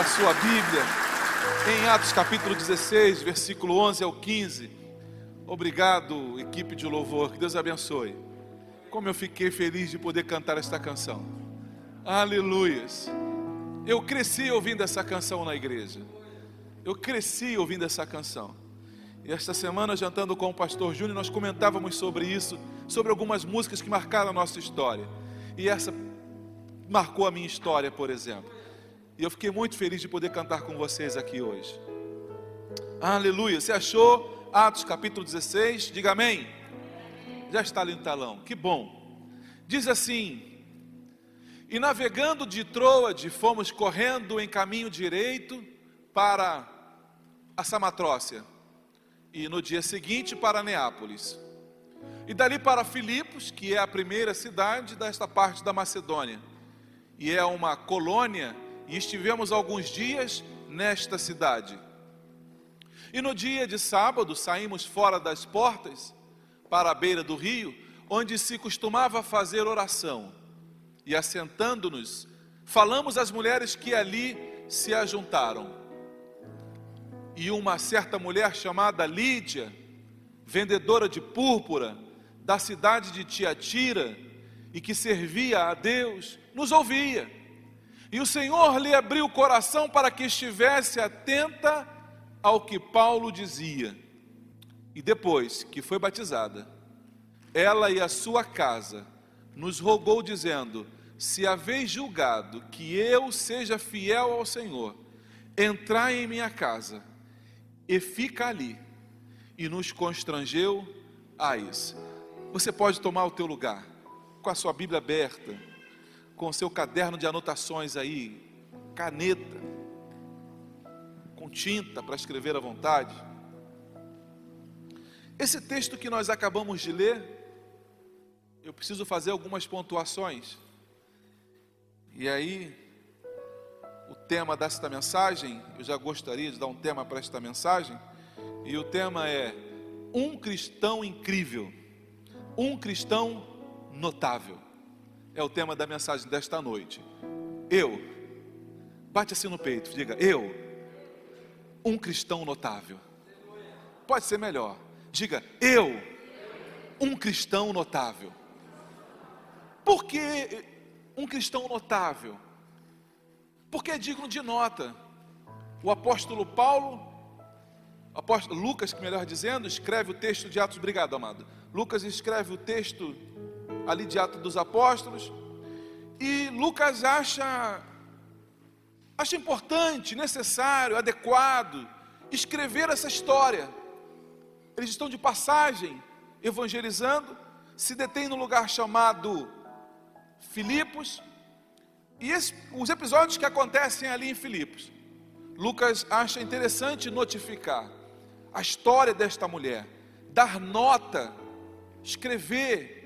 Abra sua Bíblia em Atos capítulo 16, versículo 11 ao 15. Obrigado, equipe de louvor, que Deus abençoe. Como eu fiquei feliz de poder cantar esta canção. Aleluias. Eu cresci ouvindo essa canção na igreja. Eu cresci ouvindo essa canção. E esta semana, jantando com o pastor Júnior, nós comentávamos sobre isso, sobre algumas músicas que marcaram a nossa história. E essa marcou a minha história, por exemplo. E eu fiquei muito feliz de poder cantar com vocês aqui hoje. Aleluia. Você achou Atos capítulo 16? Diga amém. Já está ali no talão. Que bom. Diz assim: E navegando de Troade, fomos correndo em caminho direito para a Samatrócia. E no dia seguinte para Neápolis. E dali para Filipos, que é a primeira cidade desta parte da Macedônia. E é uma colônia e estivemos alguns dias nesta cidade. E no dia de sábado saímos fora das portas para a beira do rio, onde se costumava fazer oração. E assentando-nos, falamos às mulheres que ali se ajuntaram. E uma certa mulher chamada Lídia, vendedora de púrpura, da cidade de Tiatira, e que servia a Deus, nos ouvia. E o Senhor lhe abriu o coração para que estivesse atenta ao que Paulo dizia. E depois que foi batizada, ela e a sua casa nos rogou, dizendo: Se haveis julgado que eu seja fiel ao Senhor, entrai em minha casa e fica ali. E nos constrangeu a isso. Você pode tomar o teu lugar, com a sua Bíblia aberta com seu caderno de anotações aí, caneta, com tinta para escrever à vontade. Esse texto que nós acabamos de ler, eu preciso fazer algumas pontuações. E aí, o tema desta mensagem, eu já gostaria de dar um tema para esta mensagem, e o tema é um cristão incrível, um cristão notável é o tema da mensagem desta noite. Eu, bate assim no peito, diga, eu, um cristão notável. Pode ser melhor, diga, eu, um cristão notável. Por que um cristão notável? Porque é digno de nota. O apóstolo Paulo, apóstolo Lucas, melhor dizendo, escreve o texto de Atos, obrigado, amado. Lucas escreve o texto ali de Atos dos Apóstolos. E Lucas acha, acha importante, necessário, adequado escrever essa história. Eles estão de passagem, evangelizando, se detém no lugar chamado Filipos. E esse, os episódios que acontecem ali em Filipos, Lucas acha interessante notificar a história desta mulher, dar nota, escrever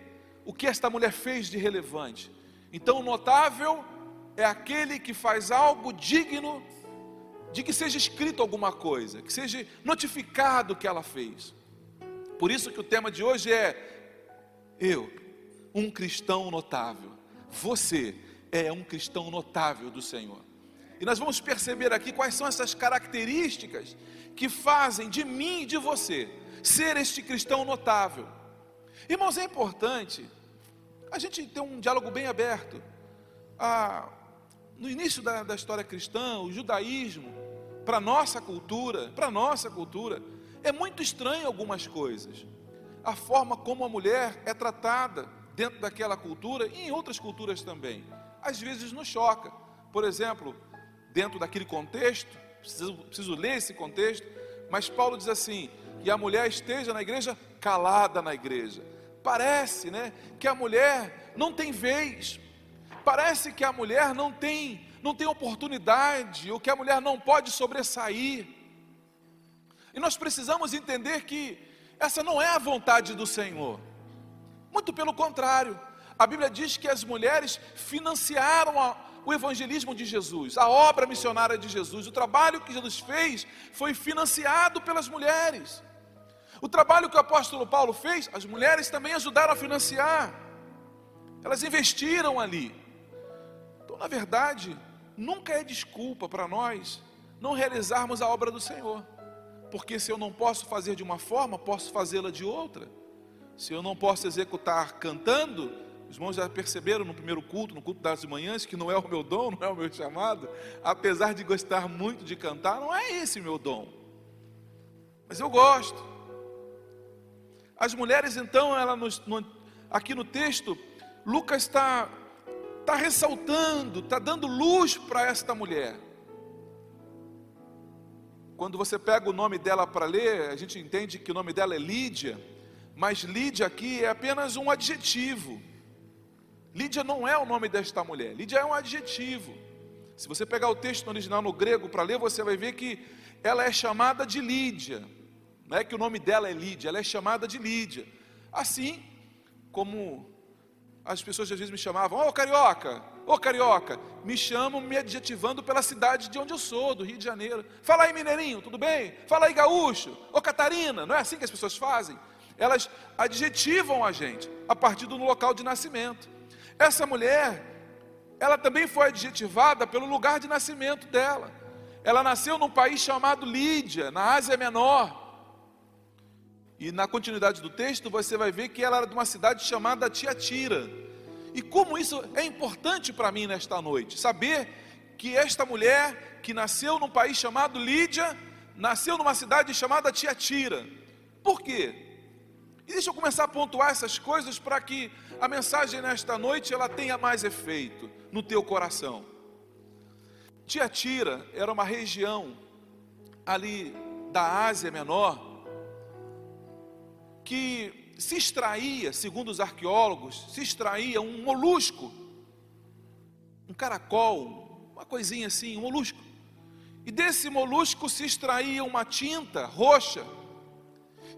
o que esta mulher fez de relevante. Então, notável é aquele que faz algo digno de que seja escrito alguma coisa, que seja notificado o que ela fez. Por isso que o tema de hoje é eu, um cristão notável. Você é um cristão notável do Senhor. E nós vamos perceber aqui quais são essas características que fazem de mim e de você ser este cristão notável. Irmãos, é importante a gente ter um diálogo bem aberto. Ah, no início da, da história cristã, o judaísmo, para nossa cultura, para nossa cultura, é muito estranho algumas coisas. A forma como a mulher é tratada dentro daquela cultura e em outras culturas também. Às vezes nos choca. Por exemplo, dentro daquele contexto, preciso, preciso ler esse contexto, mas Paulo diz assim: que a mulher esteja na igreja calada na igreja. Parece, né, que a mulher não tem vez. Parece que a mulher não tem não tem oportunidade, ou que a mulher não pode sobressair. E nós precisamos entender que essa não é a vontade do Senhor. Muito pelo contrário. A Bíblia diz que as mulheres financiaram a, o evangelismo de Jesus, a obra missionária de Jesus. O trabalho que Jesus fez foi financiado pelas mulheres. O trabalho que o apóstolo Paulo fez, as mulheres também ajudaram a financiar. Elas investiram ali. Então, na verdade, nunca é desculpa para nós não realizarmos a obra do Senhor. Porque se eu não posso fazer de uma forma, posso fazê-la de outra. Se eu não posso executar cantando, os irmãos já perceberam no primeiro culto, no culto das manhãs, que não é o meu dom, não é o meu chamado. Apesar de gostar muito de cantar, não é esse meu dom. Mas eu gosto. As mulheres, então, ela nos, no, aqui no texto, Lucas está está ressaltando, está dando luz para esta mulher. Quando você pega o nome dela para ler, a gente entende que o nome dela é Lídia, mas Lídia aqui é apenas um adjetivo. Lídia não é o nome desta mulher, Lídia é um adjetivo. Se você pegar o texto original no grego para ler, você vai ver que ela é chamada de Lídia. Não é que o nome dela é Lídia, ela é chamada de Lídia. Assim como as pessoas às vezes me chamavam, ô oh, carioca, ô oh, carioca, me chamam me adjetivando pela cidade de onde eu sou, do Rio de Janeiro. Fala aí, mineirinho, tudo bem? Fala aí, gaúcho, ô oh, Catarina, não é assim que as pessoas fazem? Elas adjetivam a gente a partir do local de nascimento. Essa mulher, ela também foi adjetivada pelo lugar de nascimento dela. Ela nasceu num país chamado Lídia, na Ásia Menor. E na continuidade do texto você vai ver que ela era de uma cidade chamada Tiatira. E como isso é importante para mim nesta noite, saber que esta mulher que nasceu num país chamado Lídia, nasceu numa cidade chamada Tiatira. Por quê? E deixa eu começar a pontuar essas coisas para que a mensagem nesta noite ela tenha mais efeito no teu coração. Tiatira era uma região ali da Ásia Menor, que se extraía, segundo os arqueólogos, se extraía um molusco, um caracol, uma coisinha assim, um molusco. E desse molusco se extraía uma tinta roxa,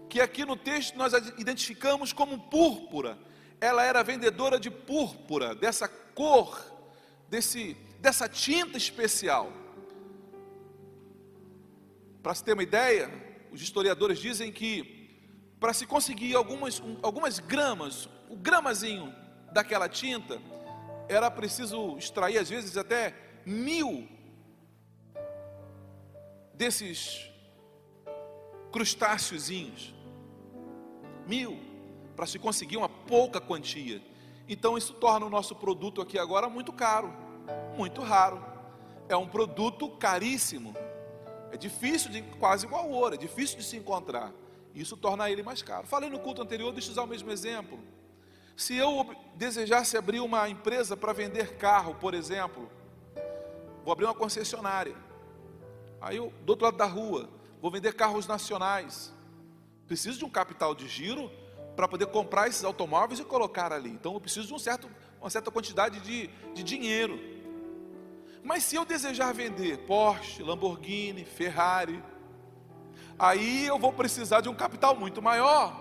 que aqui no texto nós identificamos como púrpura. Ela era vendedora de púrpura, dessa cor, desse, dessa tinta especial. Para se ter uma ideia, os historiadores dizem que para se conseguir algumas, algumas gramas, o gramazinho daquela tinta, era preciso extrair às vezes até mil desses crustáceozinhos. Mil, para se conseguir uma pouca quantia. Então isso torna o nosso produto aqui agora muito caro, muito raro. É um produto caríssimo. É difícil de quase igual ouro, é difícil de se encontrar. Isso torna ele mais caro. Falei no culto anterior, deixa eu usar o mesmo exemplo. Se eu desejasse abrir uma empresa para vender carro, por exemplo, vou abrir uma concessionária. Aí eu, do outro lado da rua, vou vender carros nacionais. Preciso de um capital de giro para poder comprar esses automóveis e colocar ali. Então eu preciso de um certo, uma certa quantidade de, de dinheiro. Mas se eu desejar vender Porsche, Lamborghini, Ferrari, aí eu vou precisar de um capital muito maior,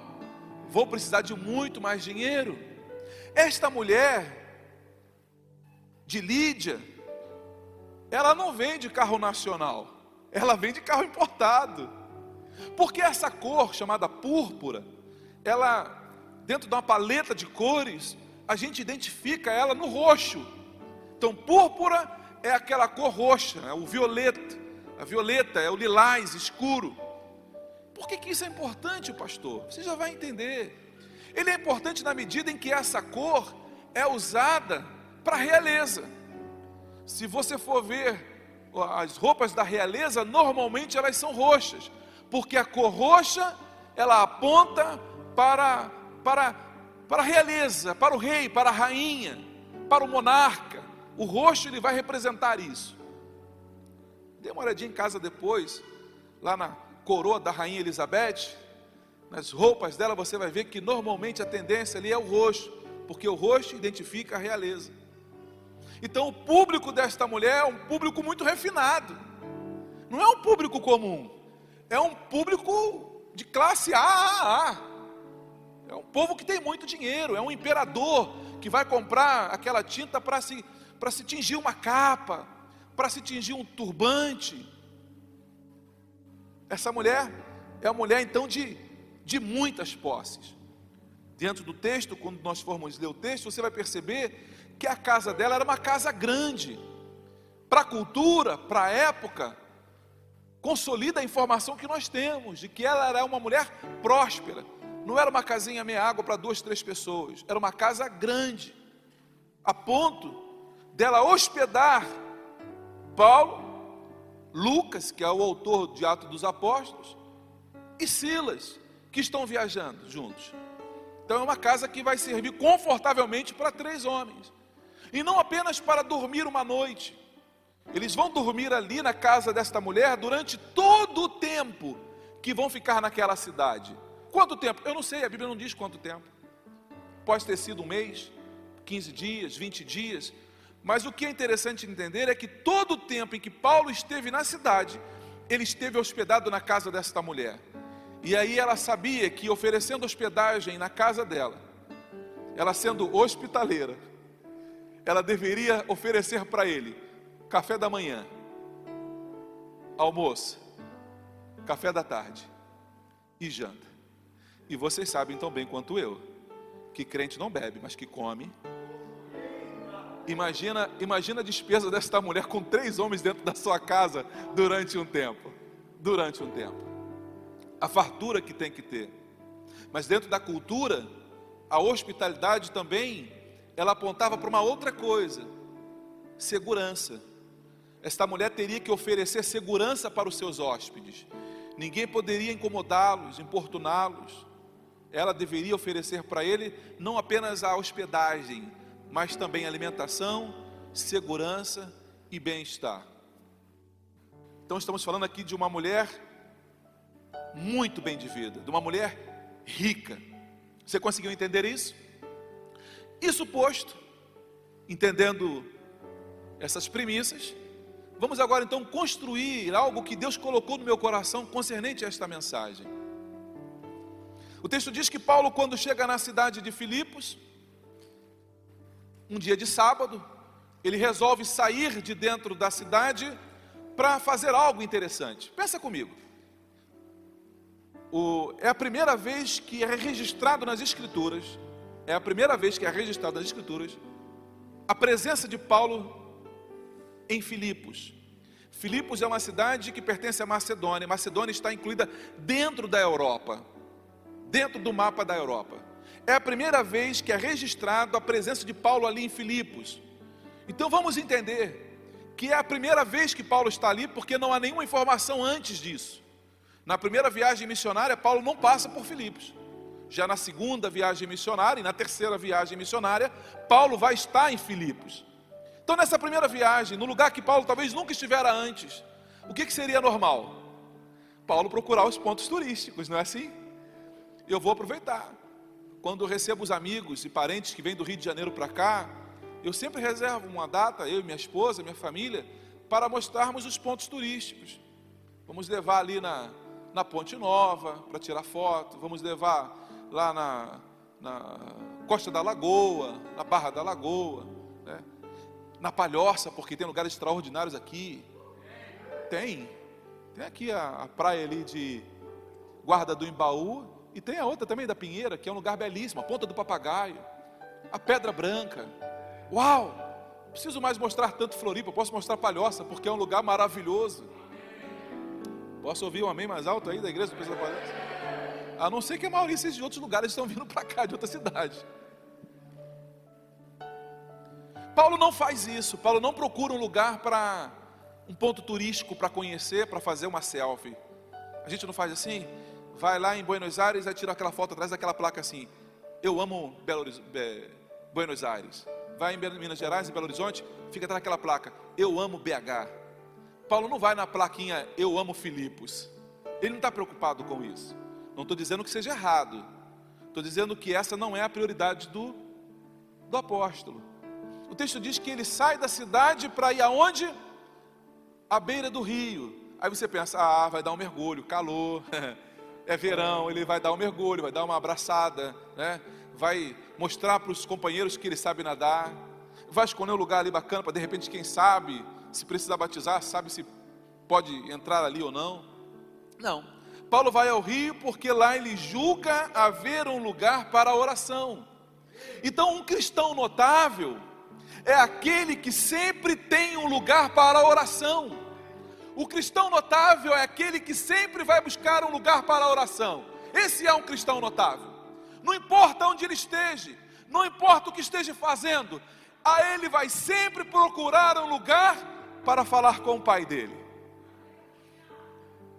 vou precisar de muito mais dinheiro. Esta mulher de Lídia, ela não vende carro nacional, ela vende carro importado. Porque essa cor chamada púrpura, ela dentro de uma paleta de cores, a gente identifica ela no roxo. Então, púrpura é aquela cor roxa, é o violeta. A violeta é o lilás escuro. Por que, que isso é importante, pastor? Você já vai entender. Ele é importante na medida em que essa cor é usada para realeza. Se você for ver as roupas da realeza, normalmente elas são roxas, porque a cor roxa ela aponta para para para a realeza, para o rei, para a rainha, para o monarca. O roxo ele vai representar isso. Dê uma olhadinha em casa depois, lá na coroa da rainha Elizabeth, nas roupas dela, você vai ver que normalmente a tendência ali é o roxo, porque o roxo identifica a realeza. Então, o público desta mulher é um público muito refinado, não é um público comum, é um público de classe AAA. É um povo que tem muito dinheiro, é um imperador que vai comprar aquela tinta para se, para se tingir uma capa, para se tingir um turbante. Essa mulher é a mulher então de, de muitas posses. Dentro do texto, quando nós formos ler o texto, você vai perceber que a casa dela era uma casa grande. Para a cultura, para a época, consolida a informação que nós temos de que ela era uma mulher próspera. Não era uma casinha meia água para duas, três pessoas, era uma casa grande, a ponto dela hospedar Paulo, Lucas, que é o autor de Atos dos Apóstolos, e Silas, que estão viajando juntos. Então é uma casa que vai servir confortavelmente para três homens, e não apenas para dormir uma noite, eles vão dormir ali na casa desta mulher durante todo o tempo que vão ficar naquela cidade. Quanto tempo? Eu não sei, a Bíblia não diz quanto tempo. Pode ter sido um mês, 15 dias, 20 dias. Mas o que é interessante entender é que todo o tempo em que Paulo esteve na cidade, ele esteve hospedado na casa desta mulher. E aí ela sabia que oferecendo hospedagem na casa dela, ela sendo hospitaleira, ela deveria oferecer para ele café da manhã, almoço, café da tarde e janta. E vocês sabem tão bem quanto eu que crente não bebe, mas que come. Imagina, imagina a despesa desta mulher com três homens dentro da sua casa durante um tempo. Durante um tempo. A fartura que tem que ter. Mas dentro da cultura, a hospitalidade também, ela apontava para uma outra coisa: segurança esta mulher teria que oferecer segurança para os seus hóspedes. Ninguém poderia incomodá-los, importuná-los. Ela deveria oferecer para ele não apenas a hospedagem, mas também alimentação, segurança e bem-estar. Então estamos falando aqui de uma mulher muito bem de vida, de uma mulher rica. Você conseguiu entender isso? Isso posto, entendendo essas premissas, Vamos agora então construir algo que Deus colocou no meu coração concernente a esta mensagem. O texto diz que Paulo, quando chega na cidade de Filipos, um dia de sábado, ele resolve sair de dentro da cidade para fazer algo interessante. Pensa comigo. O, é a primeira vez que é registrado nas Escrituras, é a primeira vez que é registrado nas Escrituras, a presença de Paulo em Filipos. Filipos é uma cidade que pertence à Macedônia. Macedônia está incluída dentro da Europa, dentro do mapa da Europa. É a primeira vez que é registrado a presença de Paulo ali em Filipos. Então vamos entender que é a primeira vez que Paulo está ali, porque não há nenhuma informação antes disso. Na primeira viagem missionária, Paulo não passa por Filipos. Já na segunda viagem missionária e na terceira viagem missionária, Paulo vai estar em Filipos. Então, nessa primeira viagem, no lugar que Paulo talvez nunca estivera antes, o que, que seria normal? Paulo procurar os pontos turísticos, não é assim? Eu vou aproveitar. Quando eu recebo os amigos e parentes que vêm do Rio de Janeiro para cá, eu sempre reservo uma data, eu e minha esposa, minha família, para mostrarmos os pontos turísticos. Vamos levar ali na, na Ponte Nova para tirar foto, vamos levar lá na, na Costa da Lagoa, na Barra da Lagoa, né? na Palhoça, porque tem lugares extraordinários aqui. Tem. Tem aqui a, a praia ali de Guarda do Embaú. E tem a outra também da Pinheira, que é um lugar belíssimo, a Ponta do Papagaio, a Pedra Branca. Uau! Preciso mais mostrar tanto Floripa, posso mostrar Palhoça, porque é um lugar maravilhoso. Posso ouvir um amém mais alto aí da igreja do Presidente da Palhoça? A não ser que a maioria de outros lugares estão vindo para cá, de outra cidade. Paulo não faz isso. Paulo não procura um lugar para um ponto turístico para conhecer, para fazer uma selfie. A gente não faz assim? Vai lá em Buenos Aires e tira aquela foto atrás daquela placa assim: Eu amo Belo, Be, Buenos Aires. Vai em Minas Gerais, em Belo Horizonte, fica atrás daquela placa: Eu amo BH. Paulo não vai na plaquinha Eu amo Filipos. Ele não está preocupado com isso. Não estou dizendo que seja errado. Estou dizendo que essa não é a prioridade do, do apóstolo. O texto diz que ele sai da cidade para ir aonde? À beira do rio. Aí você pensa, ah, vai dar um mergulho, calor, é verão, ele vai dar um mergulho, vai dar uma abraçada, né? vai mostrar para os companheiros que ele sabe nadar, vai escolher um lugar ali bacana para de repente, quem sabe, se precisar batizar, sabe se pode entrar ali ou não. Não. Paulo vai ao rio porque lá ele julga haver um lugar para a oração. Então, um cristão notável é aquele que sempre tem um lugar para a oração. O cristão notável é aquele que sempre vai buscar um lugar para a oração. Esse é um cristão notável. Não importa onde ele esteja, não importa o que esteja fazendo, a ele vai sempre procurar um lugar para falar com o pai dele.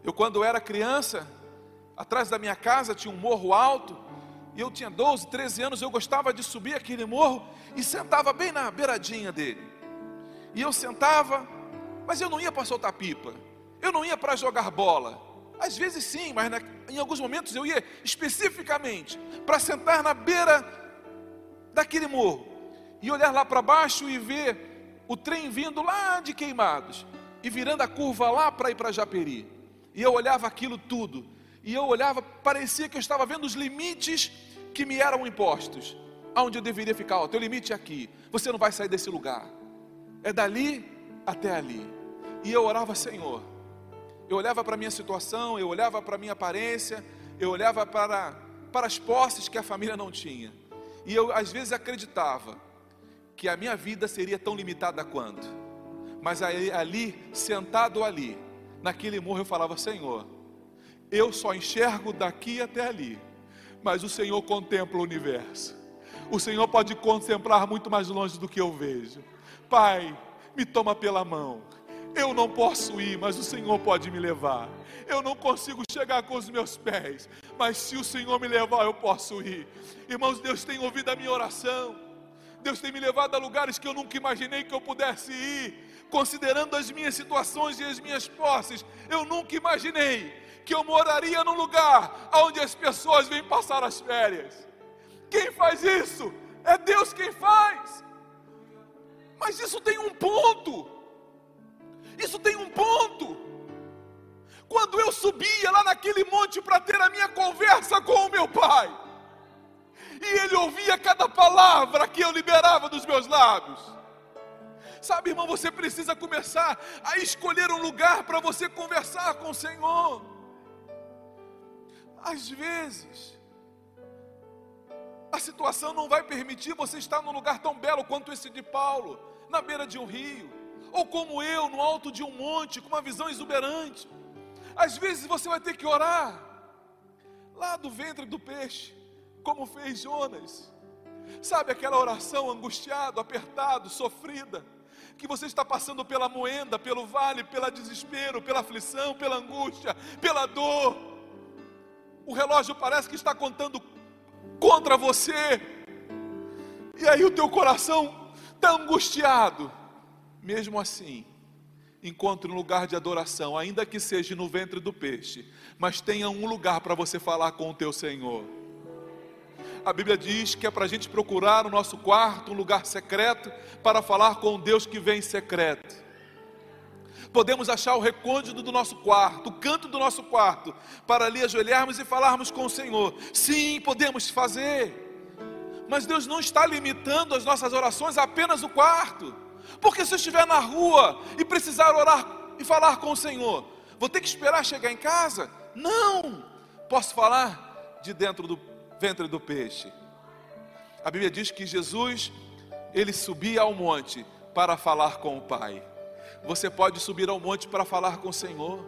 Eu, quando era criança, atrás da minha casa tinha um morro alto, e eu tinha 12, 13 anos, eu gostava de subir aquele morro e sentava bem na beiradinha dele. E eu sentava, mas eu não ia para soltar pipa, eu não ia para jogar bola. Às vezes sim, mas na, em alguns momentos eu ia especificamente para sentar na beira daquele morro e olhar lá para baixo e ver o trem vindo lá de Queimados e virando a curva lá para ir para Japeri. E eu olhava aquilo tudo. E eu olhava, parecia que eu estava vendo os limites que me eram impostos. Aonde eu deveria ficar? O teu limite é aqui. Você não vai sair desse lugar. É dali até ali. E eu orava, Senhor. Eu olhava para a minha situação, eu olhava para a minha aparência, eu olhava para, para as posses que a família não tinha. E eu às vezes acreditava que a minha vida seria tão limitada quanto. Mas ali, ali sentado ali, naquele morro eu falava: Senhor, eu só enxergo daqui até ali, mas o Senhor contempla o universo. O Senhor pode contemplar muito mais longe do que eu vejo. Pai, me toma pela mão. Eu não posso ir, mas o Senhor pode me levar. Eu não consigo chegar com os meus pés, mas se o Senhor me levar, eu posso ir. Irmãos, Deus tem ouvido a minha oração. Deus tem me levado a lugares que eu nunca imaginei que eu pudesse ir considerando as minhas situações e as minhas posses, eu nunca imaginei que eu moraria num lugar onde as pessoas vêm passar as férias. Quem faz isso? É Deus quem faz. Mas isso tem um ponto. Isso tem um ponto. Quando eu subia lá naquele monte para ter a minha conversa com o meu pai, e ele ouvia cada palavra que eu liberava dos meus lábios, Sabe, irmão, você precisa começar a escolher um lugar para você conversar com o Senhor. Às vezes, a situação não vai permitir você estar num lugar tão belo quanto esse de Paulo, na beira de um rio, ou como eu, no alto de um monte, com uma visão exuberante. Às vezes você vai ter que orar lá do ventre do peixe, como fez Jonas. Sabe aquela oração angustiado, apertado, sofrida? que você está passando pela moenda, pelo vale, pelo desespero, pela aflição, pela angústia, pela dor. O relógio parece que está contando contra você. E aí o teu coração está angustiado. Mesmo assim, encontre um lugar de adoração, ainda que seja no ventre do peixe, mas tenha um lugar para você falar com o teu Senhor a Bíblia diz que é para a gente procurar no nosso quarto um lugar secreto para falar com Deus que vem em secreto. Podemos achar o recôndito do nosso quarto, o canto do nosso quarto, para ali ajoelharmos e falarmos com o Senhor. Sim, podemos fazer. Mas Deus não está limitando as nossas orações a apenas o quarto. Porque se eu estiver na rua e precisar orar e falar com o Senhor, vou ter que esperar chegar em casa? Não! Posso falar de dentro do ventre do peixe. A Bíblia diz que Jesus, ele subia ao monte para falar com o Pai. Você pode subir ao monte para falar com o Senhor.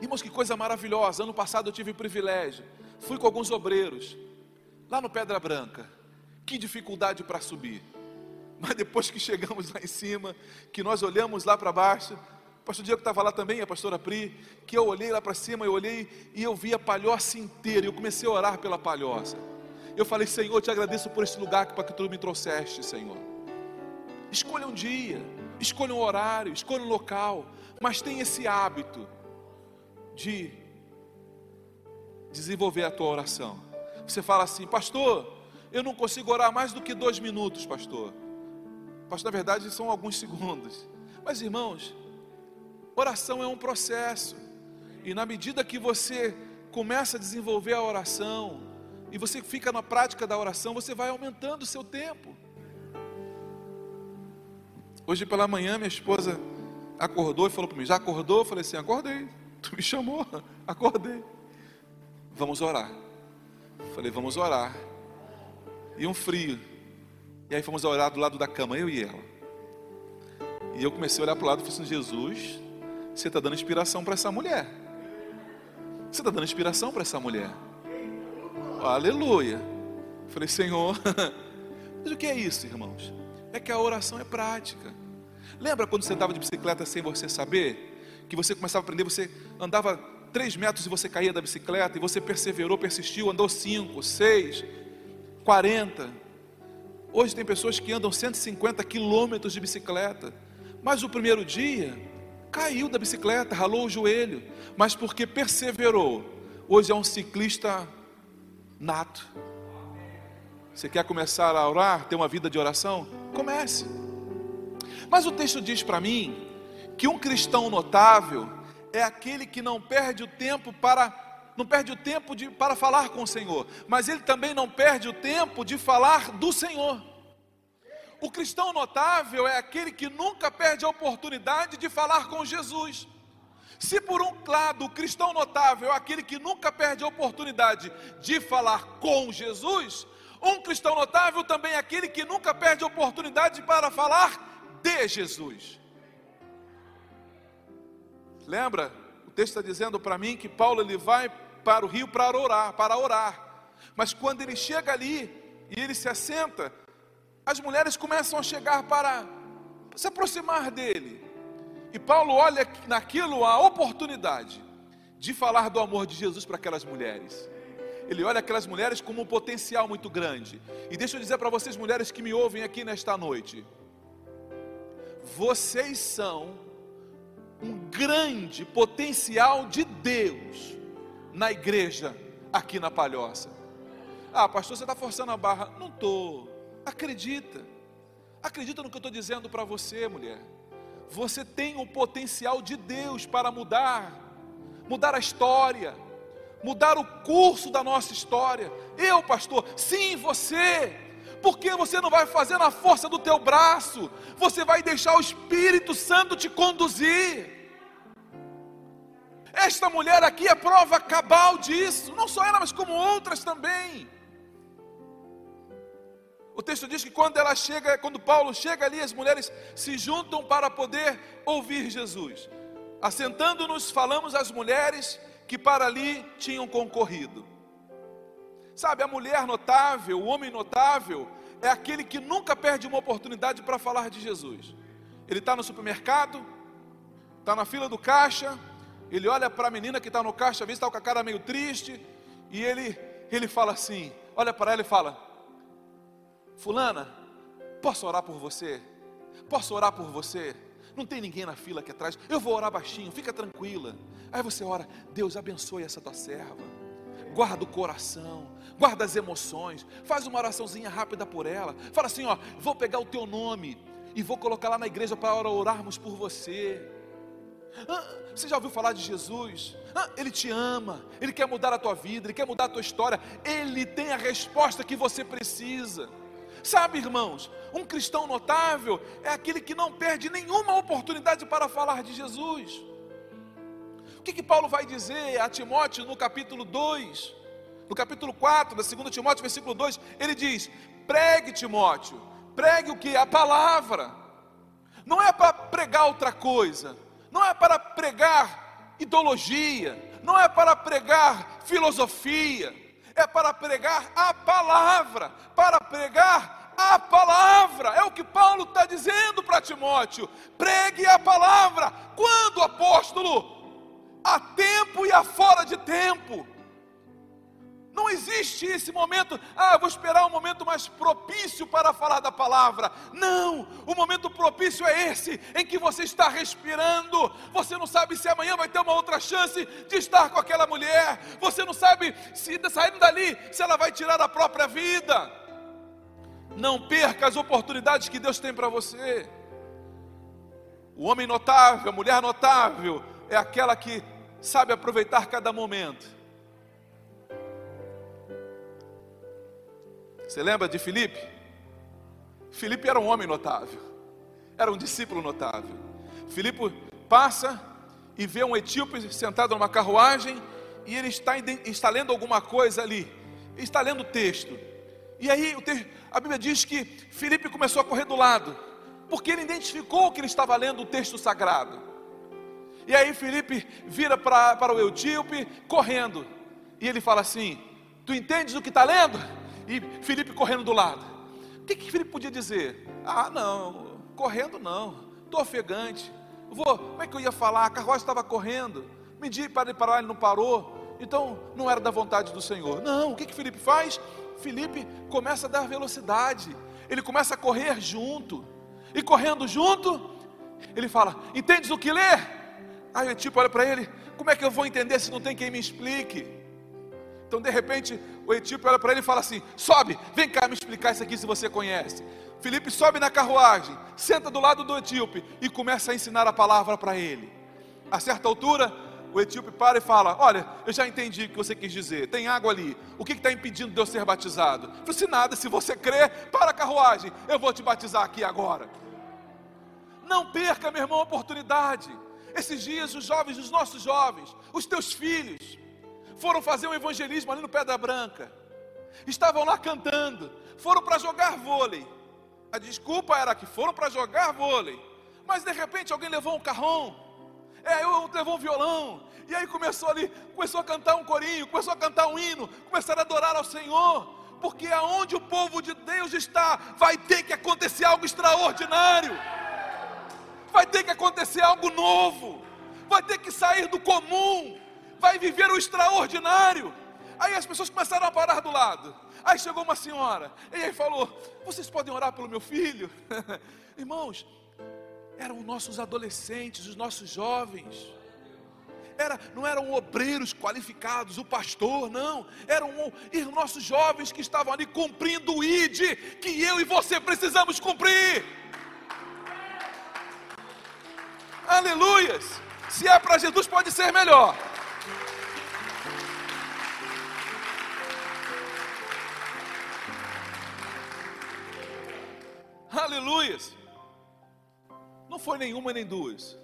Irmãos, que coisa maravilhosa. Ano passado eu tive o privilégio. Fui com alguns obreiros lá no Pedra Branca. Que dificuldade para subir. Mas depois que chegamos lá em cima, que nós olhamos lá para baixo, pastor Diego estava lá também, a pastora Pri, que eu olhei lá para cima, eu olhei e eu vi a palhoça inteira, eu comecei a orar pela palhoça. Eu falei, Senhor, te agradeço por esse lugar para que tu me trouxeste, Senhor. Escolha um dia, escolha um horário, escolha um local, mas tenha esse hábito de desenvolver a tua oração. Você fala assim, pastor, eu não consigo orar mais do que dois minutos, pastor. Pastor, na verdade, são alguns segundos. Mas, irmãos, oração é um processo. E na medida que você começa a desenvolver a oração, e você fica na prática da oração, você vai aumentando o seu tempo. Hoje pela manhã, minha esposa acordou e falou para mim: Já acordou? Eu falei assim: Acordei. Tu me chamou? Acordei. Vamos orar. Falei: Vamos orar. E um frio. E aí fomos orar do lado da cama, eu e ela. E eu comecei a olhar para o lado e falei assim: Jesus, você está dando inspiração para essa mulher. Você está dando inspiração para essa mulher. Aleluia. Falei, Senhor, mas o que é isso, irmãos? É que a oração é prática. Lembra quando você andava de bicicleta sem você saber? Que você começava a aprender, você andava três metros e você caía da bicicleta, e você perseverou, persistiu, andou cinco, seis, quarenta. Hoje tem pessoas que andam 150 quilômetros de bicicleta, mas o primeiro dia caiu da bicicleta, ralou o joelho, mas porque perseverou, hoje é um ciclista nato. Você quer começar a orar, ter uma vida de oração? Comece. Mas o texto diz para mim que um cristão notável é aquele que não perde o tempo para não perde o tempo de, para falar com o Senhor, mas ele também não perde o tempo de falar do Senhor. O cristão notável é aquele que nunca perde a oportunidade de falar com Jesus. Se por um lado o cristão notável é aquele que nunca perde a oportunidade de falar com Jesus, um cristão notável também é aquele que nunca perde a oportunidade para falar de Jesus. Lembra? O texto está dizendo para mim que Paulo ele vai para o rio para orar, para orar. Mas quando ele chega ali e ele se assenta, as mulheres começam a chegar para se aproximar dele. E Paulo olha naquilo a oportunidade de falar do amor de Jesus para aquelas mulheres. Ele olha aquelas mulheres como um potencial muito grande. E deixa eu dizer para vocês, mulheres que me ouvem aqui nesta noite: vocês são um grande potencial de Deus na igreja aqui na Palhoça. Ah, pastor, você está forçando a barra. Não estou. Acredita. Acredita no que eu estou dizendo para você, mulher. Você tem o potencial de Deus para mudar, mudar a história, mudar o curso da nossa história. Eu, pastor, sim, você. Porque você não vai fazer na força do teu braço, você vai deixar o Espírito Santo te conduzir. Esta mulher aqui é prova cabal disso, não só ela, mas como outras também. O texto diz que quando ela chega, quando Paulo chega ali, as mulheres se juntam para poder ouvir Jesus. Assentando-nos, falamos às mulheres que para ali tinham concorrido. Sabe, a mulher notável, o homem notável, é aquele que nunca perde uma oportunidade para falar de Jesus. Ele está no supermercado, está na fila do caixa, ele olha para a menina que está no caixa, vezes está com a cara meio triste, e ele, ele fala assim: olha para ela e fala: Fulana, posso orar por você? Posso orar por você? Não tem ninguém na fila aqui atrás. Eu vou orar baixinho, fica tranquila. Aí você ora, Deus abençoe essa tua serva. Guarda o coração, guarda as emoções. Faz uma oraçãozinha rápida por ela. Fala assim, ó, vou pegar o teu nome e vou colocar lá na igreja para orarmos por você. Ah, você já ouviu falar de Jesus? Ah, ele te ama, ele quer mudar a tua vida, ele quer mudar a tua história. Ele tem a resposta que você precisa. Sabe, irmãos, um cristão notável é aquele que não perde nenhuma oportunidade para falar de Jesus. O que, que Paulo vai dizer a Timóteo no capítulo 2? No capítulo 4, da 2 Timóteo, versículo 2, ele diz: pregue, Timóteo, pregue o que? A palavra. Não é para pregar outra coisa, não é para pregar ideologia, não é para pregar filosofia, é para pregar a palavra, para pregar a palavra. É o que Paulo está dizendo para Timóteo. Pregue a palavra. Quando, apóstolo? A tempo e a fora de tempo. Não existe esse momento, ah, vou esperar um momento mais propício para falar da palavra. Não, o momento propício é esse, em que você está respirando. Você não sabe se amanhã vai ter uma outra chance de estar com aquela mulher. Você não sabe se saindo dali, se ela vai tirar a própria vida. Não perca as oportunidades que Deus tem para você. O homem notável, a mulher notável, é aquela que sabe aproveitar cada momento. Você lembra de Filipe? Filipe era um homem notável, era um discípulo notável. Filipe passa e vê um etíope sentado numa carruagem e ele está, está lendo alguma coisa ali, está lendo o texto. E aí a Bíblia diz que Filipe começou a correr do lado, porque ele identificou que ele estava lendo o texto sagrado. E aí Felipe vira para o etíope correndo. E ele fala assim: Tu entendes o que está lendo? E Felipe correndo do lado. O que, que Felipe podia dizer? Ah, não, correndo não, estou ofegante. Vou, como é que eu ia falar? A carruagem estava correndo. Medi para ele parar, ele não parou. Então não era da vontade do Senhor. Não, o que, que Felipe faz? Felipe começa a dar velocidade. Ele começa a correr junto. E correndo junto, ele fala: Entendes o que ler? Aí o Etíope olha para ele: Como é que eu vou entender se não tem quem me explique? Então, de repente, o Etíope olha para ele e fala assim: Sobe, vem cá me explicar isso aqui se você conhece. Felipe sobe na carruagem, senta do lado do Etíope e começa a ensinar a palavra para ele. A certa altura, o etíope para e fala: Olha, eu já entendi o que você quis dizer. Tem água ali. O que está impedindo de eu ser batizado? Eu falei assim: Nada, se você crer, para a carruagem. Eu vou te batizar aqui agora. Não perca, meu irmão, a oportunidade. Esses dias, os jovens, os nossos jovens, os teus filhos, foram fazer um evangelismo ali no Pedra Branca. Estavam lá cantando, foram para jogar vôlei. A desculpa era que foram para jogar vôlei. Mas de repente alguém levou um carrão. É, eu levou um violão. E aí começou ali, começou a cantar um corinho, começou a cantar um hino, começaram a adorar ao Senhor. Porque aonde o povo de Deus está, vai ter que acontecer algo extraordinário vai ter que acontecer algo novo, vai ter que sair do comum, vai viver o extraordinário. Aí as pessoas começaram a parar do lado. Aí chegou uma senhora, e aí falou: Vocês podem orar pelo meu filho? Irmãos, eram nossos adolescentes, os nossos jovens. Era, não eram obreiros qualificados, o pastor, não. Eram os nossos jovens que estavam ali cumprindo o ID que eu e você precisamos cumprir. Aleluias! Se é para Jesus, pode ser melhor. Aleluias! Não foi nenhuma nem duas.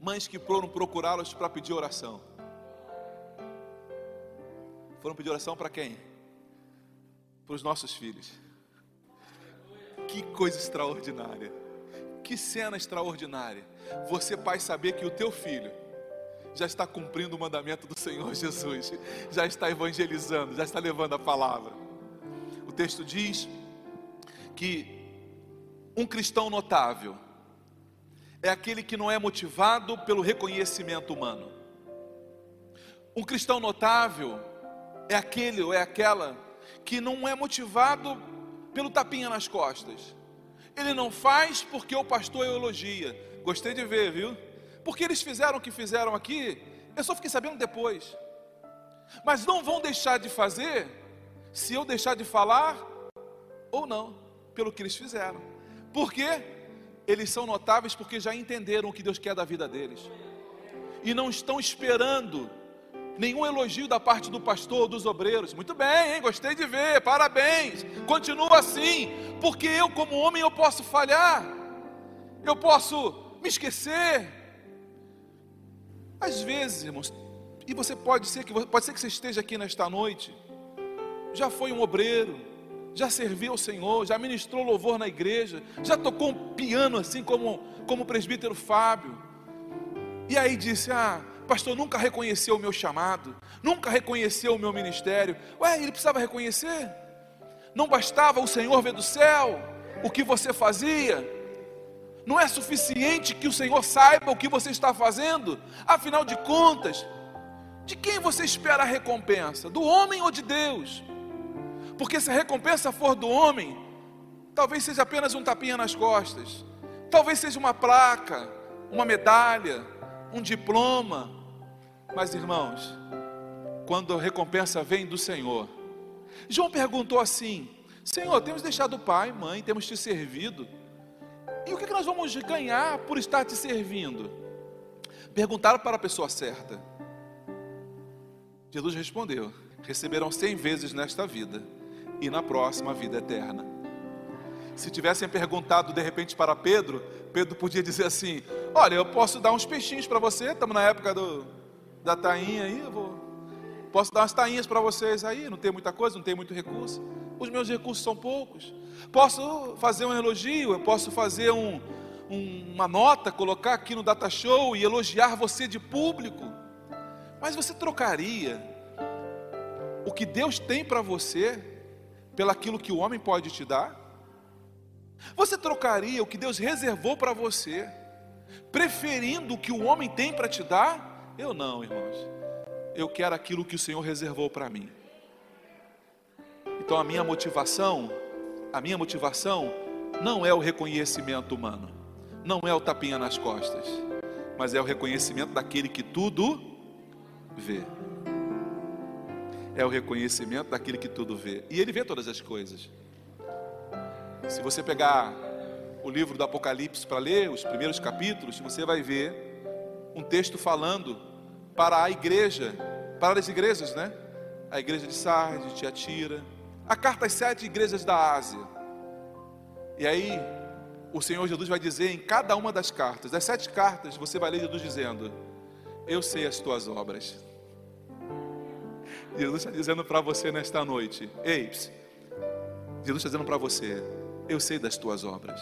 Mães que foram procurá-los para pedir oração. Foram pedir oração para quem? Para os nossos filhos. Que coisa extraordinária. Que cena extraordinária você, pai, saber que o teu filho já está cumprindo o mandamento do Senhor Jesus, já está evangelizando, já está levando a palavra. O texto diz que um cristão notável é aquele que não é motivado pelo reconhecimento humano. Um cristão notável é aquele ou é aquela que não é motivado pelo tapinha nas costas. Ele não faz porque o pastor elogia, Gostei de ver, viu? Porque eles fizeram o que fizeram aqui, eu só fiquei sabendo depois. Mas não vão deixar de fazer se eu deixar de falar ou não, pelo que eles fizeram. Por quê? Eles são notáveis porque já entenderam o que Deus quer da vida deles. E não estão esperando nenhum elogio da parte do pastor ou dos obreiros. Muito bem, hein? Gostei de ver. Parabéns. Continua assim, porque eu como homem eu posso falhar. Eu posso me esquecer. Às vezes, irmãos, e você pode ser que pode ser que você esteja aqui nesta noite, já foi um obreiro, já serviu ao Senhor, já ministrou louvor na igreja, já tocou um piano assim como como o presbítero Fábio. E aí disse: "Ah, pastor, nunca reconheceu o meu chamado, nunca reconheceu o meu ministério". Ué, ele precisava reconhecer? Não bastava o Senhor ver do céu o que você fazia? Não é suficiente que o Senhor saiba o que você está fazendo? Afinal de contas, De quem você espera a recompensa? Do homem ou de Deus? Porque se a recompensa for do homem, talvez seja apenas um tapinha nas costas, talvez seja uma placa, uma medalha, um diploma. Mas irmãos, quando a recompensa vem do Senhor, João perguntou assim: Senhor, temos deixado pai, mãe, temos te servido, e o que nós vamos ganhar por estar te servindo? Perguntaram para a pessoa certa. Jesus respondeu: Receberão cem vezes nesta vida, e na próxima vida eterna. Se tivessem perguntado de repente para Pedro, Pedro podia dizer assim: Olha, eu posso dar uns peixinhos para você, estamos na época do, da tainha aí, eu vou, posso dar umas tainhas para vocês aí, não tem muita coisa, não tem muito recurso, os meus recursos são poucos. Posso fazer um elogio, eu posso fazer um, um, uma nota, colocar aqui no data show e elogiar você de público, mas você trocaria o que Deus tem para você pelaquilo que o homem pode te dar? Você trocaria o que Deus reservou para você, preferindo o que o homem tem para te dar? Eu não, irmãos. Eu quero aquilo que o Senhor reservou para mim. Então a minha motivação, a minha motivação não é o reconhecimento humano, não é o tapinha nas costas, mas é o reconhecimento daquele que tudo vê. É o reconhecimento daquele que tudo vê. E ele vê todas as coisas. Se você pegar o livro do Apocalipse para ler, os primeiros capítulos, você vai ver um texto falando para a igreja, para as igrejas, né? A igreja de Sardes, de Tiatira, a carta às sete igrejas da Ásia. E aí, o Senhor Jesus vai dizer em cada uma das cartas, das sete cartas, você vai ler Jesus dizendo: Eu sei as tuas obras. Jesus está dizendo para você nesta noite: Ei, Jesus está dizendo para você: eu sei das tuas obras.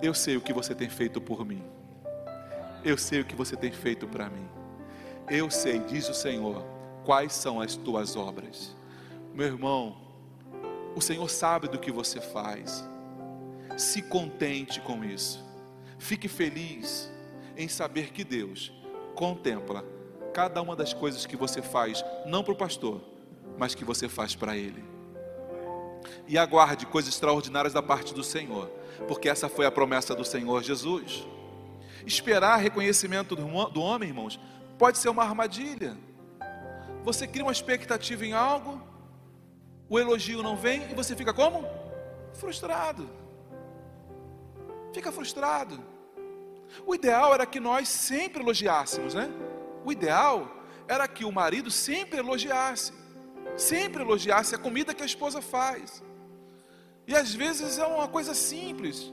Eu sei o que você tem feito por mim. Eu sei o que você tem feito para mim. Eu sei, diz o Senhor, quais são as tuas obras. Meu irmão, o Senhor sabe do que você faz. Se contente com isso. Fique feliz em saber que Deus contempla cada uma das coisas que você faz, não para o pastor, mas que você faz para Ele e aguarde coisas extraordinárias da parte do Senhor, porque essa foi a promessa do Senhor Jesus. Esperar reconhecimento do homem, irmãos, pode ser uma armadilha. Você cria uma expectativa em algo, o elogio não vem e você fica como? Frustrado. Fica frustrado. O ideal era que nós sempre elogiássemos, né? O ideal era que o marido sempre elogiasse, sempre elogiasse a comida que a esposa faz. E às vezes é uma coisa simples,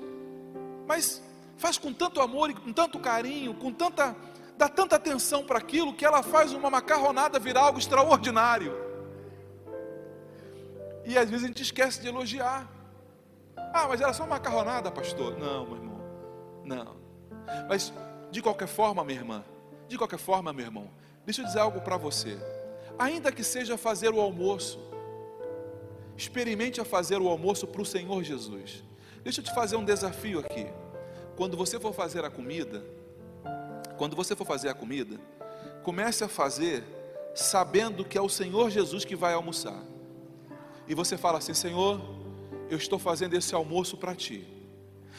mas faz com tanto amor e com tanto carinho, com tanta dá tanta atenção para aquilo que ela faz uma macarronada virar algo extraordinário. E às vezes a gente esquece de elogiar. Ah, mas era só uma macarronada, pastor. Não, meu irmão. Não. Mas de qualquer forma, minha irmã, de qualquer forma, meu irmão, deixa eu dizer algo para você. Ainda que seja fazer o almoço, Experimente a fazer o almoço para o Senhor Jesus. Deixa eu te fazer um desafio aqui. Quando você for fazer a comida, quando você for fazer a comida, comece a fazer sabendo que é o Senhor Jesus que vai almoçar. E você fala assim: Senhor, eu estou fazendo esse almoço para ti.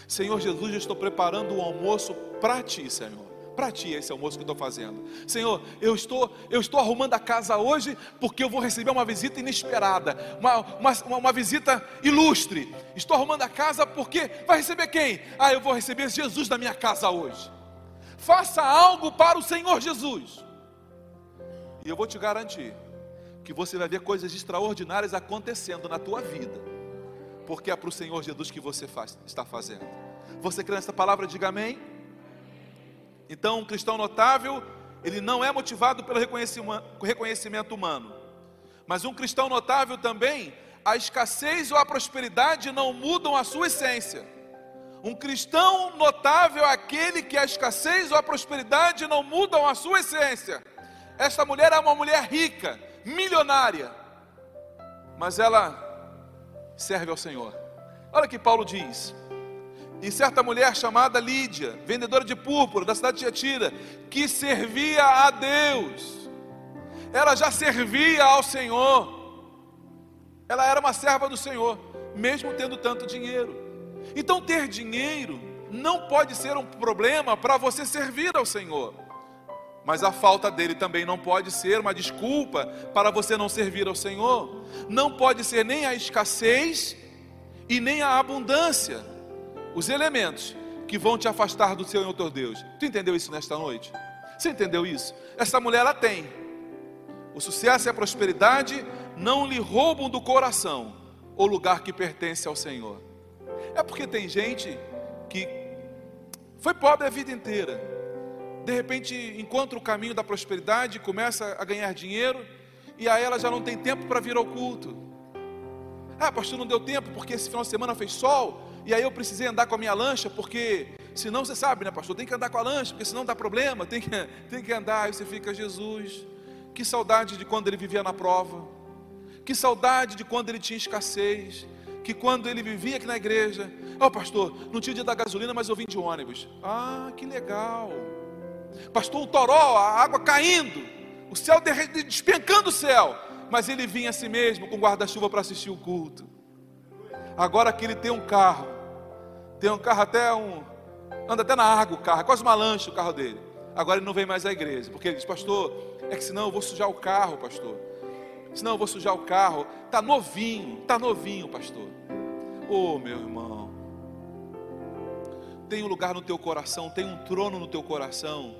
Senhor Jesus, eu estou preparando o almoço para ti, Senhor para ti esse almoço que eu estou fazendo. Senhor, eu estou, eu estou arrumando a casa hoje porque eu vou receber uma visita inesperada, uma, uma, uma visita ilustre. Estou arrumando a casa porque vai receber quem? Ah, eu vou receber Jesus na minha casa hoje. Faça algo para o Senhor Jesus. E eu vou te garantir que você vai ver coisas extraordinárias acontecendo na tua vida. Porque é para o Senhor Jesus que você faz, está fazendo. Você crê nessa palavra? Diga amém. Então, um cristão notável, ele não é motivado pelo reconhecimento humano. Mas um cristão notável também, a escassez ou a prosperidade não mudam a sua essência. Um cristão notável é aquele que a escassez ou a prosperidade não mudam a sua essência. Esta mulher é uma mulher rica, milionária, mas ela serve ao Senhor. Olha que Paulo diz: e certa mulher chamada Lídia, vendedora de púrpura da cidade de Tiatira, que servia a Deus. Ela já servia ao Senhor. Ela era uma serva do Senhor, mesmo tendo tanto dinheiro. Então, ter dinheiro não pode ser um problema para você servir ao Senhor. Mas a falta dele também não pode ser uma desculpa para você não servir ao Senhor. Não pode ser nem a escassez e nem a abundância. Os elementos que vão te afastar do Senhor teu Deus. Tu entendeu isso nesta noite? Você entendeu isso? Essa mulher ela tem. O sucesso e a prosperidade não lhe roubam do coração o lugar que pertence ao Senhor. É porque tem gente que foi pobre a vida inteira. De repente encontra o caminho da prosperidade, começa a ganhar dinheiro, e aí ela já não tem tempo para vir ao culto. Ah, pastor, não deu tempo porque esse final de semana fez sol, e aí eu precisei andar com a minha lancha, porque senão você sabe, né, pastor? Tem que andar com a lancha, porque senão dá problema, tem que, tem que andar. Aí você fica, Jesus, que saudade de quando ele vivia na prova, que saudade de quando ele tinha escassez, que quando ele vivia aqui na igreja, ó oh, pastor, não tinha dia da gasolina, mas eu vim de ônibus. Ah, que legal. Pastor, o toró, a água caindo, o céu despencando o céu, mas ele vinha a si mesmo com guarda-chuva para assistir o culto. Agora que ele tem um carro, tem um carro até um, anda até na água o carro, é quase uma lancha o carro dele. Agora ele não vem mais à igreja, porque ele diz, pastor, é que senão eu vou sujar o carro, pastor senão eu vou sujar o carro. Está novinho, está novinho, pastor. Oh, meu irmão, tem um lugar no teu coração, tem um trono no teu coração,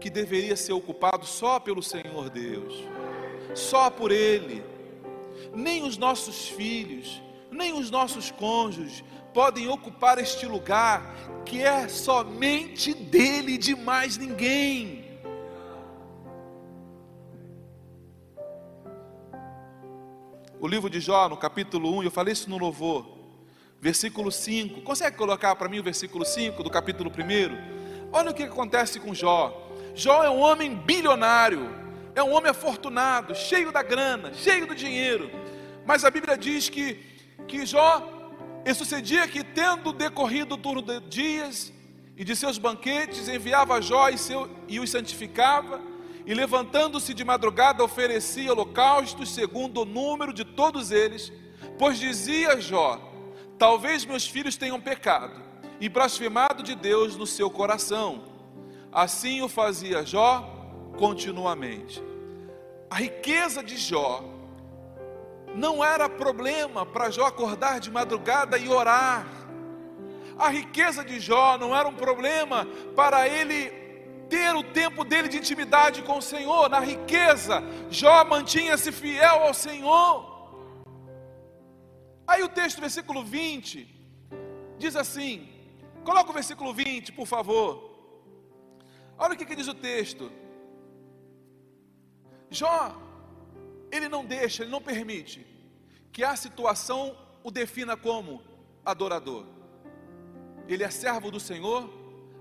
que deveria ser ocupado só pelo Senhor Deus, só por Ele. Nem os nossos filhos, nem os nossos cônjuges podem ocupar este lugar que é somente dele e de mais ninguém. o livro de Jó, no capítulo 1, eu falei isso no louvor, versículo 5. Consegue colocar para mim o versículo 5 do capítulo 1? Olha o que acontece com Jó. Jó é um homem bilionário, é um homem afortunado, cheio da grana, cheio do dinheiro. Mas a Bíblia diz que, que Jó, e sucedia que, tendo decorrido o turno de dias e de seus banquetes, enviava Jó e, seu, e os santificava e levantando-se de madrugada, oferecia holocaustos segundo o número de todos eles, pois dizia Jó: Talvez meus filhos tenham pecado e blasfemado de Deus no seu coração. Assim o fazia Jó continuamente. A riqueza de Jó não era problema para Jó acordar de madrugada e orar. A riqueza de Jó não era um problema para ele ter o tempo dele de intimidade com o Senhor, na riqueza. Jó mantinha-se fiel ao Senhor. Aí o texto, versículo 20, diz assim: coloca o versículo 20, por favor. Olha o que, que diz o texto. Jó, ele não deixa, ele não permite que a situação o defina como adorador. Ele é servo do Senhor,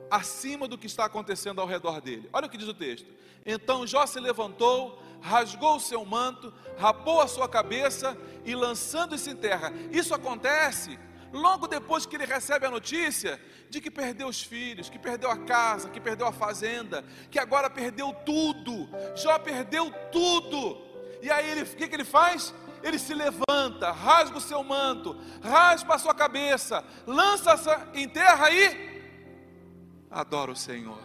acima do que está acontecendo ao redor dele. Olha o que diz o texto. Então Jó se levantou, rasgou o seu manto, rapou a sua cabeça e lançando-se em terra. Isso acontece logo depois que ele recebe a notícia de que perdeu os filhos, que perdeu a casa, que perdeu a fazenda, que agora perdeu tudo. Jó perdeu tudo. E aí ele, o que, que ele faz? Ele se levanta, rasga o seu manto, raspa a sua cabeça, lança-se em terra e adoro o Senhor.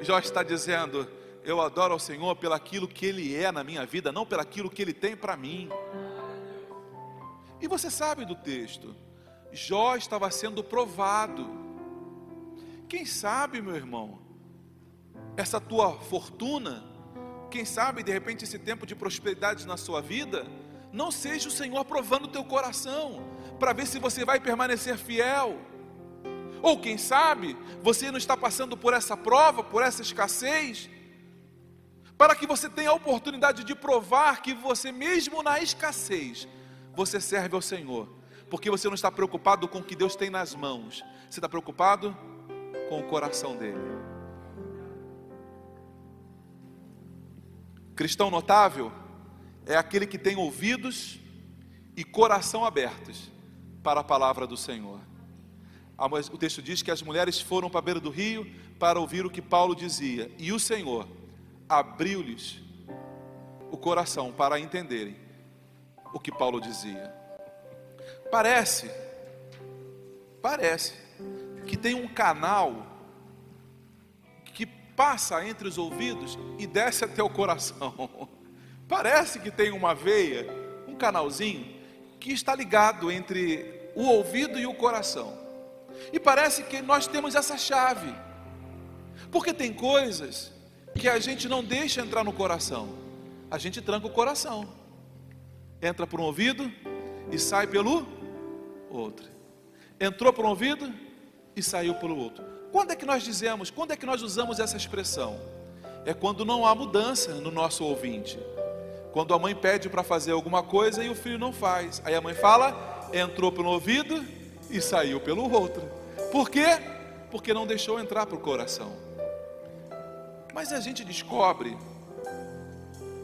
Jó está dizendo: Eu adoro ao Senhor pelaquilo que Ele é na minha vida, não pelaquilo que Ele tem para mim. E você sabe do texto, Jó estava sendo provado. Quem sabe, meu irmão, essa tua fortuna, quem sabe de repente esse tempo de prosperidade na sua vida, não seja o Senhor provando o teu coração, para ver se você vai permanecer fiel. Ou quem sabe, você não está passando por essa prova, por essa escassez, para que você tenha a oportunidade de provar que você, mesmo na escassez, você serve ao Senhor, porque você não está preocupado com o que Deus tem nas mãos, você está preocupado com o coração dele. Cristão notável é aquele que tem ouvidos e coração abertos para a palavra do Senhor. O texto diz que as mulheres foram para a beira do rio para ouvir o que Paulo dizia, e o Senhor abriu-lhes o coração para entenderem o que Paulo dizia. Parece, parece que tem um canal passa entre os ouvidos e desce até o coração. Parece que tem uma veia, um canalzinho que está ligado entre o ouvido e o coração. E parece que nós temos essa chave. Porque tem coisas que a gente não deixa entrar no coração. A gente tranca o coração. Entra por um ouvido e sai pelo outro. Entrou por um ouvido e saiu pelo outro. Quando é que nós dizemos, quando é que nós usamos essa expressão? É quando não há mudança no nosso ouvinte. Quando a mãe pede para fazer alguma coisa e o filho não faz. Aí a mãe fala, entrou pelo ouvido e saiu pelo outro. Por quê? Porque não deixou entrar para o coração. Mas a gente descobre,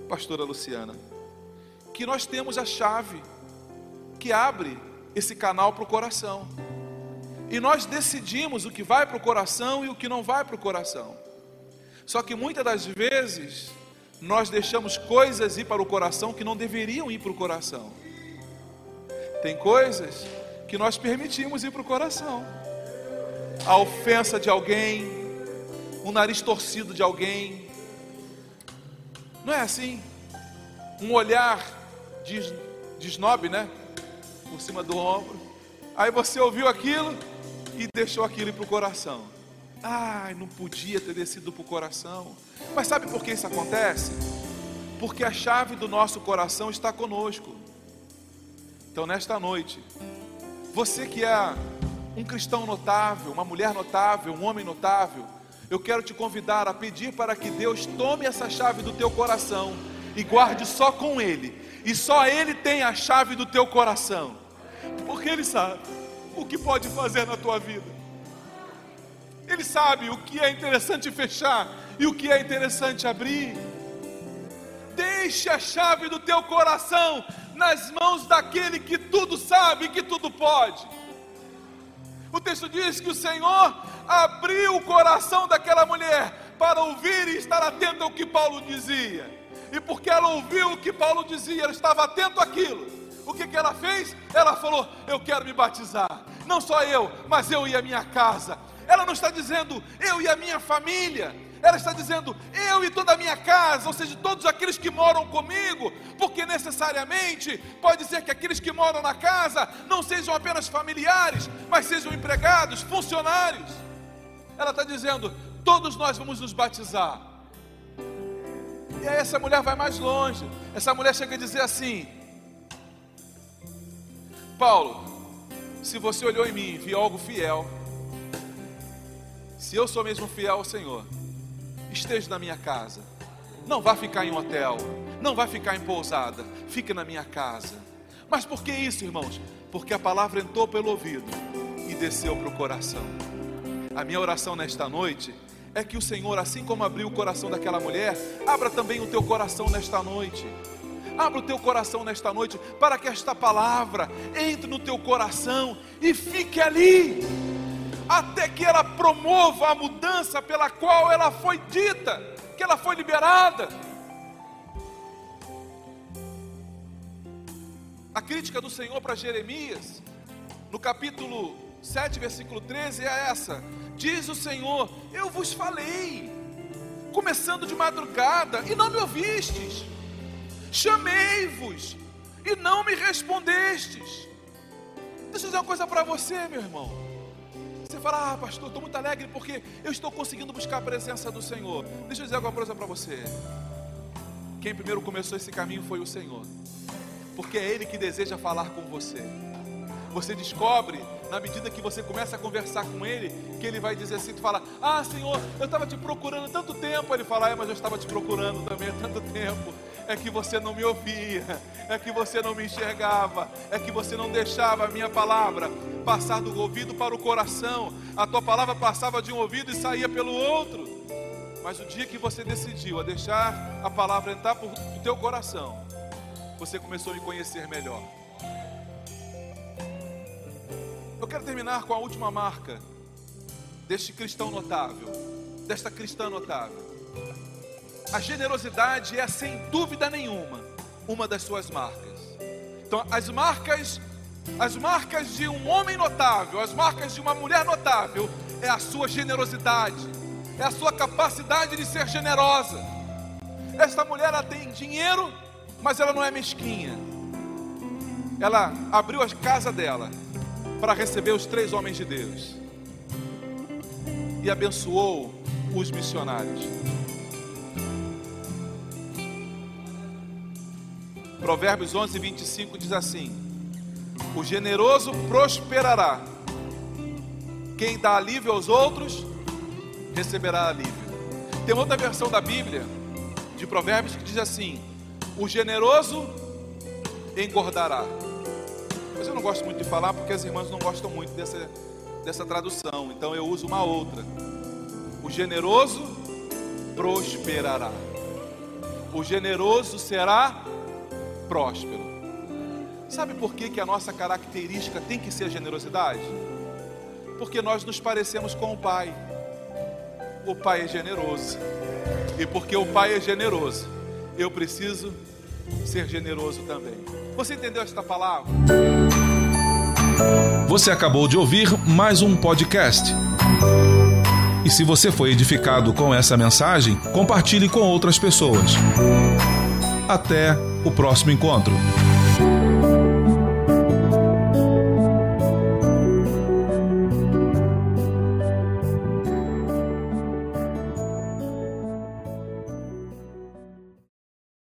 pastora Luciana, que nós temos a chave que abre esse canal para o coração. E nós decidimos o que vai para o coração e o que não vai para o coração. Só que muitas das vezes nós deixamos coisas ir para o coração que não deveriam ir para o coração. Tem coisas que nós permitimos ir para o coração. A ofensa de alguém, um nariz torcido de alguém. Não é assim? Um olhar de, de snob, né? Por cima do ombro. Aí você ouviu aquilo e deixou aquilo para o coração. Ai, não podia ter descido para o coração. Mas sabe por que isso acontece? Porque a chave do nosso coração está conosco. Então, nesta noite, você que é um cristão notável, uma mulher notável, um homem notável, eu quero te convidar a pedir para que Deus tome essa chave do teu coração e guarde só com Ele, e só Ele tem a chave do teu coração, porque Ele sabe o que pode fazer na tua vida, Ele sabe o que é interessante fechar e o que é interessante abrir. Deixe a chave do teu coração nas mãos daquele que tudo sabe, que tudo pode. O texto diz que o Senhor abriu o coração daquela mulher para ouvir e estar atento ao que Paulo dizia. E porque ela ouviu o que Paulo dizia, ela estava atento àquilo. O que, que ela fez? Ela falou: Eu quero me batizar. Não só eu, mas eu e a minha casa. Ela não está dizendo eu e a minha família ela está dizendo eu e toda a minha casa, ou seja, todos aqueles que moram comigo, porque necessariamente pode ser que aqueles que moram na casa não sejam apenas familiares, mas sejam empregados, funcionários. Ela está dizendo: todos nós vamos nos batizar. E aí essa mulher vai mais longe. Essa mulher chega a dizer assim: Paulo, se você olhou em mim e viu algo fiel, se eu sou mesmo fiel ao Senhor, esteja na minha casa. Não vá ficar em um hotel, não vá ficar em pousada, fique na minha casa. Mas por que isso, irmãos? Porque a palavra entrou pelo ouvido e desceu para o coração. A minha oração nesta noite é que o Senhor, assim como abriu o coração daquela mulher, abra também o teu coração nesta noite. Abra o teu coração nesta noite para que esta palavra entre no teu coração e fique ali até que ela promova a mudança pela qual ela foi dita, que ela foi liberada. A crítica do Senhor para Jeremias, no capítulo 7, versículo 13, é essa: Diz o Senhor, eu vos falei, começando de madrugada, e não me ouvistes, chamei-vos, e não me respondestes. Deixa eu dizer uma coisa para você, meu irmão. Você fala, ah, pastor, estou muito alegre porque eu estou conseguindo buscar a presença do Senhor. Deixa eu dizer alguma coisa para você. Quem primeiro começou esse caminho foi o Senhor, porque é Ele que deseja falar com você. Você descobre, na medida que você começa a conversar com Ele, que Ele vai dizer assim: tu fala, ah, Senhor, eu estava te procurando tanto tempo. Ele fala, é, mas eu estava te procurando também há tanto tempo é que você não me ouvia, é que você não me enxergava, é que você não deixava a minha palavra passar do ouvido para o coração, a tua palavra passava de um ouvido e saía pelo outro. Mas o dia que você decidiu a deixar a palavra entrar por teu coração, você começou a me conhecer melhor. Eu quero terminar com a última marca deste cristão notável, desta cristã notável. A generosidade é, sem dúvida nenhuma, uma das suas marcas. Então, as marcas, as marcas de um homem notável, as marcas de uma mulher notável, é a sua generosidade, é a sua capacidade de ser generosa. Esta mulher ela tem dinheiro, mas ela não é mesquinha. Ela abriu a casa dela para receber os três homens de Deus e abençoou os missionários. Provérbios 11, 25 diz assim: O generoso prosperará, quem dá alívio aos outros receberá alívio. Tem outra versão da Bíblia, de Provérbios, que diz assim: O generoso engordará. Mas eu não gosto muito de falar porque as irmãs não gostam muito dessa, dessa tradução, então eu uso uma outra. O generoso prosperará. O generoso será próspero. Sabe por que, que a nossa característica tem que ser a generosidade? Porque nós nos parecemos com o Pai. O Pai é generoso. E porque o Pai é generoso, eu preciso ser generoso também. Você entendeu esta palavra? Você acabou de ouvir mais um podcast. E se você foi edificado com essa mensagem, compartilhe com outras pessoas. Até o próximo encontro.